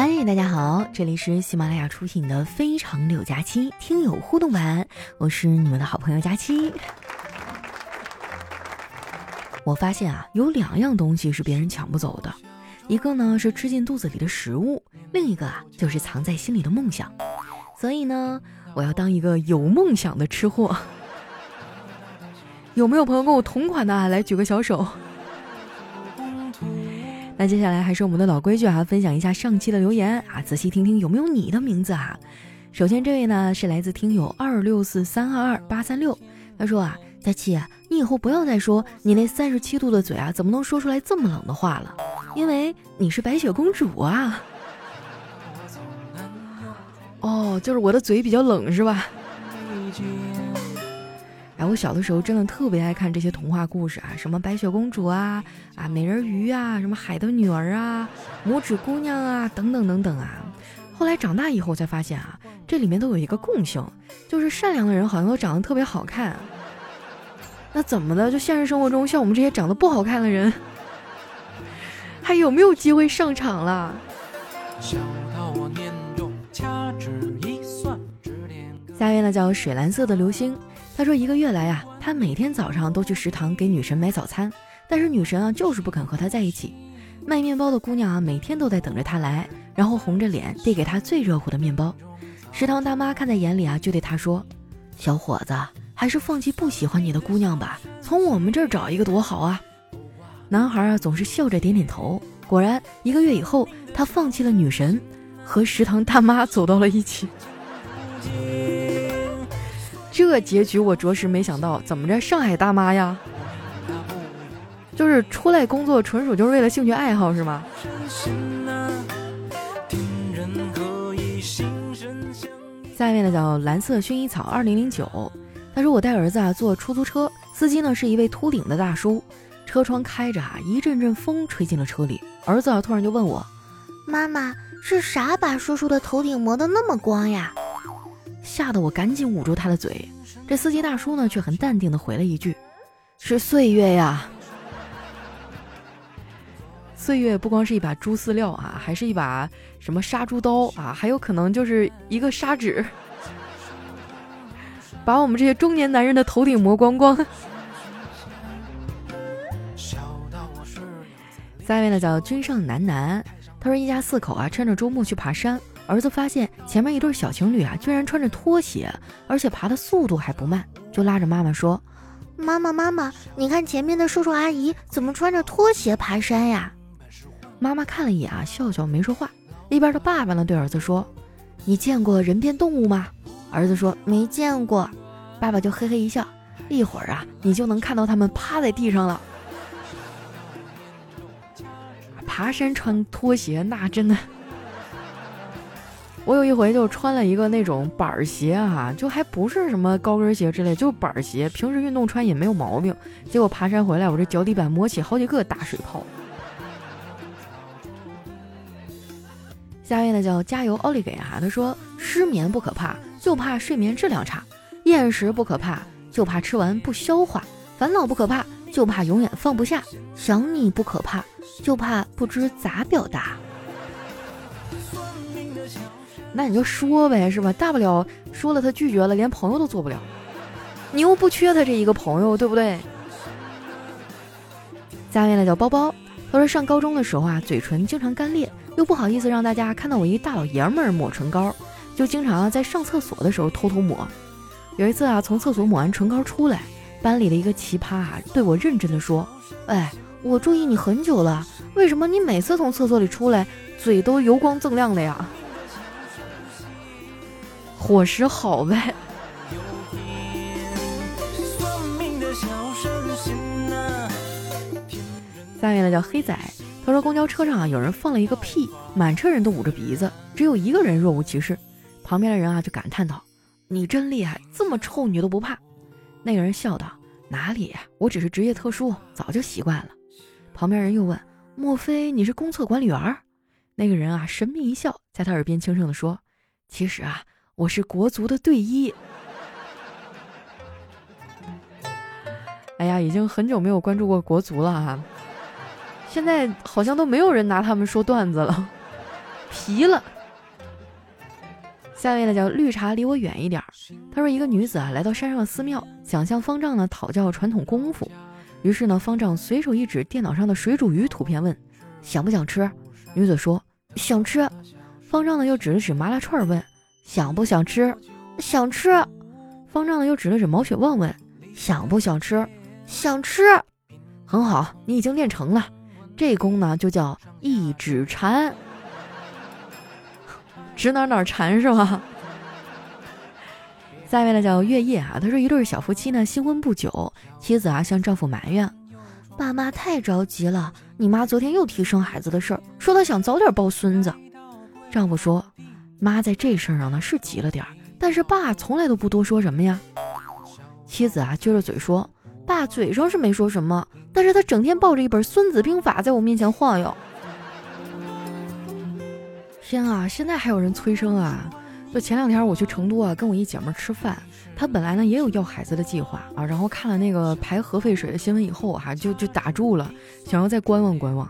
嗨，大家好，这里是喜马拉雅出品的《非常六加七》听友互动版，我是你们的好朋友佳期。我发现啊，有两样东西是别人抢不走的，一个呢是吃进肚子里的食物，另一个啊就是藏在心里的梦想。所以呢，我要当一个有梦想的吃货。有没有朋友跟我同款的啊？来举个小手。那接下来还是我们的老规矩啊，分享一下上期的留言啊，仔细听听有没有你的名字啊。首先这位呢是来自听友二六四三二二八三六，他说啊，佳琪，你以后不要再说你那三十七度的嘴啊，怎么能说出来这么冷的话了？因为你是白雪公主啊。哦，就是我的嘴比较冷是吧？哎，我小的时候真的特别爱看这些童话故事啊，什么白雪公主啊，啊美人鱼啊，什么海的女儿啊，拇指姑娘啊，等等等等啊。后来长大以后才发现啊，这里面都有一个共性，就是善良的人好像都长得特别好看。那怎么的？就现实生活中像我们这些长得不好看的人，还有没有机会上场了？下面呢叫水蓝色的流星。他说：“一个月来呀，他每天早上都去食堂给女神买早餐，但是女神啊就是不肯和他在一起。卖面包的姑娘啊，每天都在等着他来，然后红着脸递给他最热乎的面包。食堂大妈看在眼里啊，就对他说：‘小伙子，还是放弃不喜欢你的姑娘吧，从我们这儿找一个多好啊。’男孩啊总是笑着点点头。果然，一个月以后，他放弃了女神，和食堂大妈走到了一起。”这结局我着实没想到，怎么着上海大妈呀？就是出来工作纯属就是为了兴趣爱好是吗？下面呢叫蓝色薰衣草二零零九，他说我带儿子啊坐出租车，司机呢是一位秃顶的大叔，车窗开着啊，一阵阵风吹进了车里，儿子啊突然就问我，妈妈是啥把叔叔的头顶磨得那么光呀？吓得我赶紧捂住他的嘴，这司机大叔呢却很淡定的回了一句：“是岁月呀。”岁月不光是一把猪饲料啊，还是一把什么杀猪刀啊，还有可能就是一个砂纸，把我们这些中年男人的头顶磨光光。下一位呢叫君上男男，他说一家四口啊，趁着周末去爬山。儿子发现前面一对小情侣啊，居然穿着拖鞋，而且爬的速度还不慢，就拉着妈妈说：“妈妈，妈妈，你看前面的叔叔阿姨怎么穿着拖鞋爬山呀？”妈妈看了一眼啊，笑笑没说话。一边的爸爸呢，对儿子说：“你见过人变动物吗？”儿子说：“没见过。”爸爸就嘿嘿一笑：“一会儿啊，你就能看到他们趴在地上了。”爬山穿拖鞋，那真的。我有一回就穿了一个那种板儿鞋啊，就还不是什么高跟鞋之类，就是板儿鞋，平时运动穿也没有毛病。结果爬山回来，我这脚底板磨起好几个大水泡。下面呢叫加油奥利给啊，他说失眠不可怕，就怕睡眠质量差；厌食不可怕，就怕吃完不消化；烦恼不可怕，就怕永远放不下；想你不可怕，就怕不知咋表达。那你就说呗，是吧？大不了说了他拒绝了，连朋友都做不了。你又不缺他这一个朋友，对不对？下面呢叫包包，他说上高中的时候啊，嘴唇经常干裂，又不好意思让大家看到我一大老爷们儿抹唇膏，就经常在上厕所的时候偷偷抹。有一次啊，从厕所抹完唇膏出来，班里的一个奇葩啊，对我认真的说：“哎，我注意你很久了，为什么你每次从厕所里出来，嘴都油光锃亮的呀？”伙食好呗。下面呢叫黑仔，他说公交车上啊有人放了一个屁，满车人都捂着鼻子，只有一个人若无其事。旁边的人啊就感叹道：“你真厉害，这么臭你都不怕。”那个人笑道：“哪里呀，我只是职业特殊，早就习惯了。”旁边人又问：“莫非你是公厕管理员？”那个人啊神秘一笑，在他耳边轻声地说：“其实啊。”我是国足的队医。哎呀，已经很久没有关注过国足了哈，现在好像都没有人拿他们说段子了。皮了。下一位呢叫绿茶，离我远一点。他说一个女子啊来到山上的寺庙，想向方丈呢讨教传统功夫。于是呢，方丈随手一指电脑上的水煮鱼图片，问想不想吃？女子说想吃。方丈呢又指了指麻辣串，问想不想吃？想吃。方丈呢又指了指毛血旺，问想不想吃？想吃。很好，你已经练成了。这功呢就叫一指禅。指哪哪禅是吧？下面呢叫月夜啊，他说一对小夫妻呢新婚不久，妻子啊向丈夫埋怨，爸妈太着急了，你妈昨天又提生孩子的事儿，说她想早点抱孙子。丈夫说，妈在这事儿上呢是急了点儿，但是爸从来都不多说什么呀。妻子啊撅着嘴说，爸嘴上是没说什么，但是他整天抱着一本《孙子兵法》在我面前晃悠。天啊！现在还有人催生啊！就前两天我去成都啊，跟我一姐们儿吃饭，她本来呢也有要孩子的计划啊，然后看了那个排核废水的新闻以后哈，就就打住了，想要再观望观望。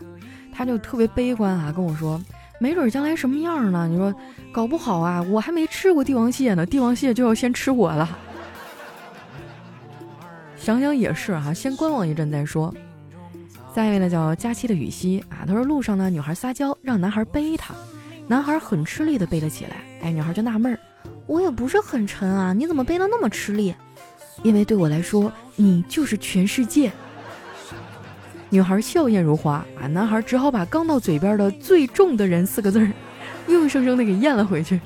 她就特别悲观啊，跟我说，没准将来什么样呢？你说，搞不好啊，我还没吃过帝王蟹呢，帝王蟹就要先吃我了。想想也是哈，先观望一阵再说。下一位呢叫佳期的雨熙啊，他说路上呢女孩撒娇，让男孩背她。男孩很吃力的背了起来，哎，女孩就纳闷儿，我也不是很沉啊，你怎么背的那么吃力？因为对我来说，你就是全世界。女孩笑靥如花啊，男孩只好把刚到嘴边的“最重的人”四个字儿，硬生生的给咽了回去。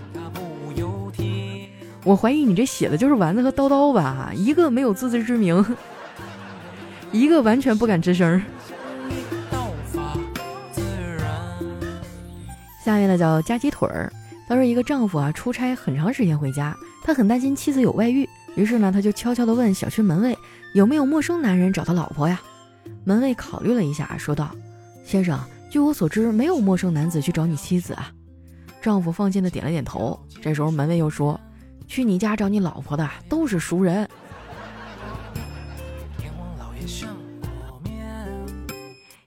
我怀疑你这写的就是丸子和叨叨吧？一个没有自知之明，一个完全不敢吱声。下面呢叫夹鸡腿儿。他说一个丈夫啊出差很长时间回家，他很担心妻子有外遇，于是呢他就悄悄地问小区门卫有没有陌生男人找他老婆呀。门卫考虑了一下，说道：“先生，据我所知，没有陌生男子去找你妻子啊。”丈夫放心的点了点头。这时候门卫又说：“去你家找你老婆的都是熟人。”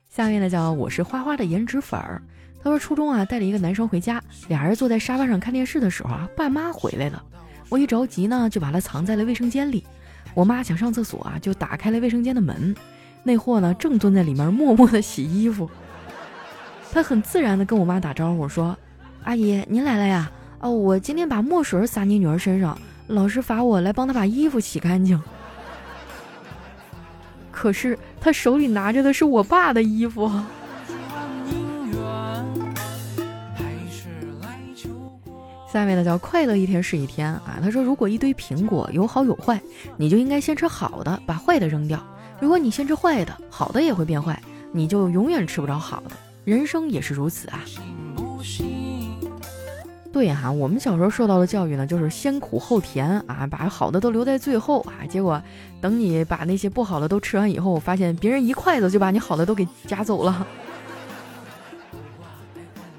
下面呢叫我是花花的颜值粉儿。他说初中啊带了一个男生回家，俩人坐在沙发上看电视的时候啊，爸妈回来了。我一着急呢，就把他藏在了卫生间里。我妈想上厕所啊，就打开了卫生间的门，那货呢正蹲在里面默默的洗衣服。他很自然的跟我妈打招呼说：“阿姨，您来了呀？哦，我今天把墨水洒你女儿身上，老师罚我来帮她把衣服洗干净。可是他手里拿着的是我爸的衣服。”下面呢叫快乐一天是一天啊。他说，如果一堆苹果有好有坏，你就应该先吃好的，把坏的扔掉。如果你先吃坏的，好的也会变坏，你就永远吃不着好的。人生也是如此啊。对哈，我们小时候受到的教育呢，就是先苦后甜啊，把好的都留在最后啊。结果等你把那些不好的都吃完以后，发现别人一筷子就把你好的都给夹走了。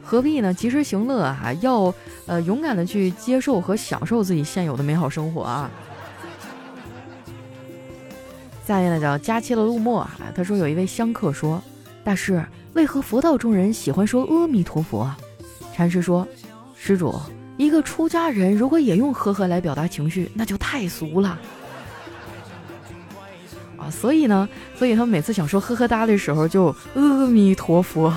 何必呢？及时行乐啊，要呃勇敢的去接受和享受自己现有的美好生活啊。下面呢叫佳期的陆墨啊，他说有一位香客说：“大师，为何佛道中人喜欢说阿弥陀佛？”禅师说：“施主，一个出家人如果也用呵呵来表达情绪，那就太俗了啊。所以呢，所以他每次想说呵呵哒的时候，就阿弥陀佛。”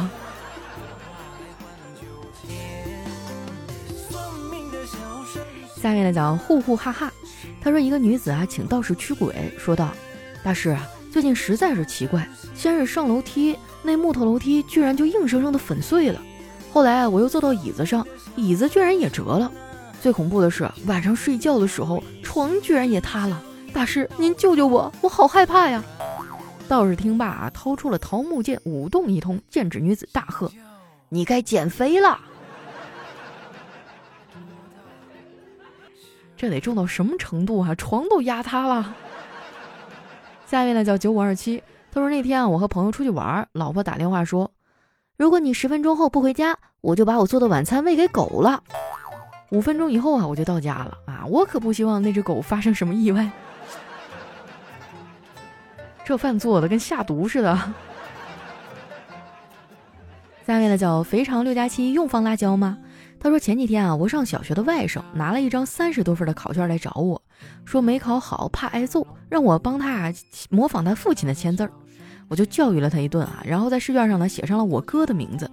下面呢讲呼呼哈哈，他说一个女子啊请道士驱鬼，说道：“大师啊，最近实在是奇怪，先是上楼梯，那木头楼梯居然就硬生生的粉碎了；后来我又坐到椅子上，椅子居然也折了；最恐怖的是晚上睡觉的时候，床居然也塌了。大师您救救我，我好害怕呀！”道士听罢啊，掏出了桃木剑，舞动一通，剑指女子，大喝：“你该减肥了！”这得重到什么程度啊？床都压塌了。下面呢叫九五二七，他说那天啊，我和朋友出去玩，老婆打电话说，如果你十分钟后不回家，我就把我做的晚餐喂给狗了。五分钟以后啊，我就到家了啊，我可不希望那只狗发生什么意外。这饭做的跟下毒似的。下面呢叫肥肠六加七用放辣椒吗？他说前几天啊，我上小学的外甥拿了一张三十多分的考卷来找我，说没考好怕挨揍，让我帮他啊模仿他父亲的签字儿。我就教育了他一顿啊，然后在试卷上呢写上了我哥的名字。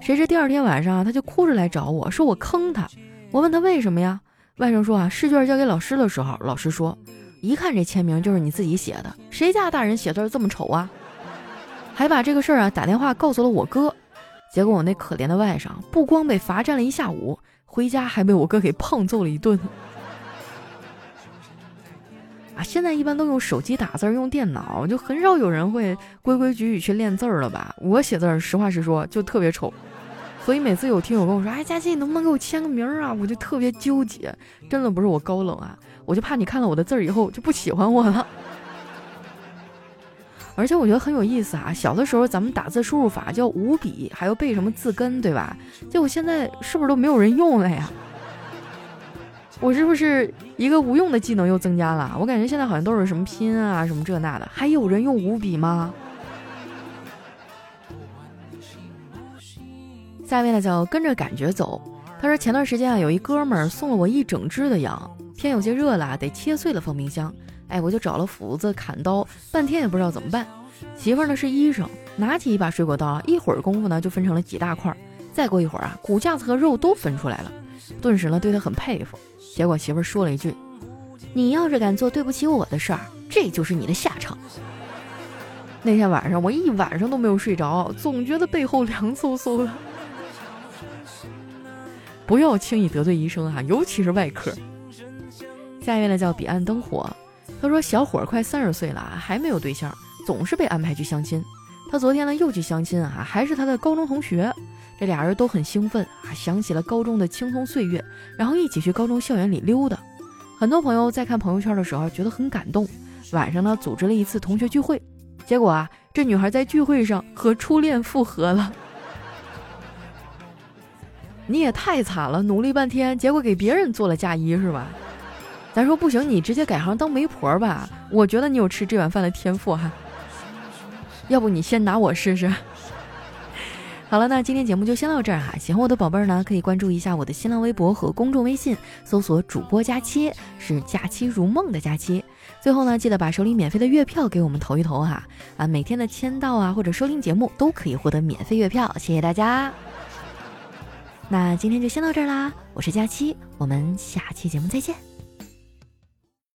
谁知第二天晚上啊，他就哭着来找我说我坑他。我问他为什么呀？外甥说啊，试卷交给老师的时候，老师说一看这签名就是你自己写的，谁家大人写字这么丑啊？还把这个事儿啊打电话告诉了我哥。结果我那可怜的外甥不光被罚站了一下午，回家还被我哥给胖揍了一顿。啊，现在一般都用手机打字，用电脑，就很少有人会规规矩矩去练字了吧？我写字儿实话实说就特别丑，所以每次有听友跟我说：“哎，佳琪，你能不能给我签个名啊？”我就特别纠结。真的不是我高冷啊，我就怕你看了我的字儿以后就不喜欢我了。而且我觉得很有意思啊！小的时候咱们打字输入法叫五笔，还要背什么字根，对吧？结果现在是不是都没有人用了呀？我是不是一个无用的技能又增加了？我感觉现在好像都是什么拼啊，什么这那的，还有人用五笔吗？下面呢叫跟着感觉走。他说前段时间啊，有一哥们儿送了我一整只的羊，天有些热了，得切碎了放冰箱。哎，我就找了斧子、砍刀，半天也不知道怎么办。媳妇儿呢是医生，拿起一把水果刀，一会儿功夫呢就分成了几大块。再过一会儿啊，骨架子和肉都分出来了。顿时呢对他很佩服。结果媳妇儿说了一句：“你要是敢做对不起我的事儿，这就是你的下场。”那天晚上我一晚上都没有睡着，总觉得背后凉飕飕的。不要轻易得罪医生啊，尤其是外科。下一位呢叫彼岸灯火。他说：“小伙快三十岁了，还没有对象，总是被安排去相亲。他昨天呢又去相亲啊，还是他的高中同学。这俩人都很兴奋啊，想起了高中的青葱岁月，然后一起去高中校园里溜达。很多朋友在看朋友圈的时候觉得很感动。晚上呢组织了一次同学聚会，结果啊，这女孩在聚会上和初恋复合了。你也太惨了，努力半天，结果给别人做了嫁衣是吧？”咱说不行，你直接改行当媒婆吧。我觉得你有吃这碗饭的天赋哈。要不你先拿我试试。好了，那今天节目就先到这儿哈。喜欢我的宝贝儿呢，可以关注一下我的新浪微博和公众微信，搜索主播佳期，是假期如梦的假期。最后呢，记得把手里免费的月票给我们投一投哈。啊，每天的签到啊或者收听节目都可以获得免费月票，谢谢大家。那今天就先到这儿啦，我是佳期，我们下期节目再见。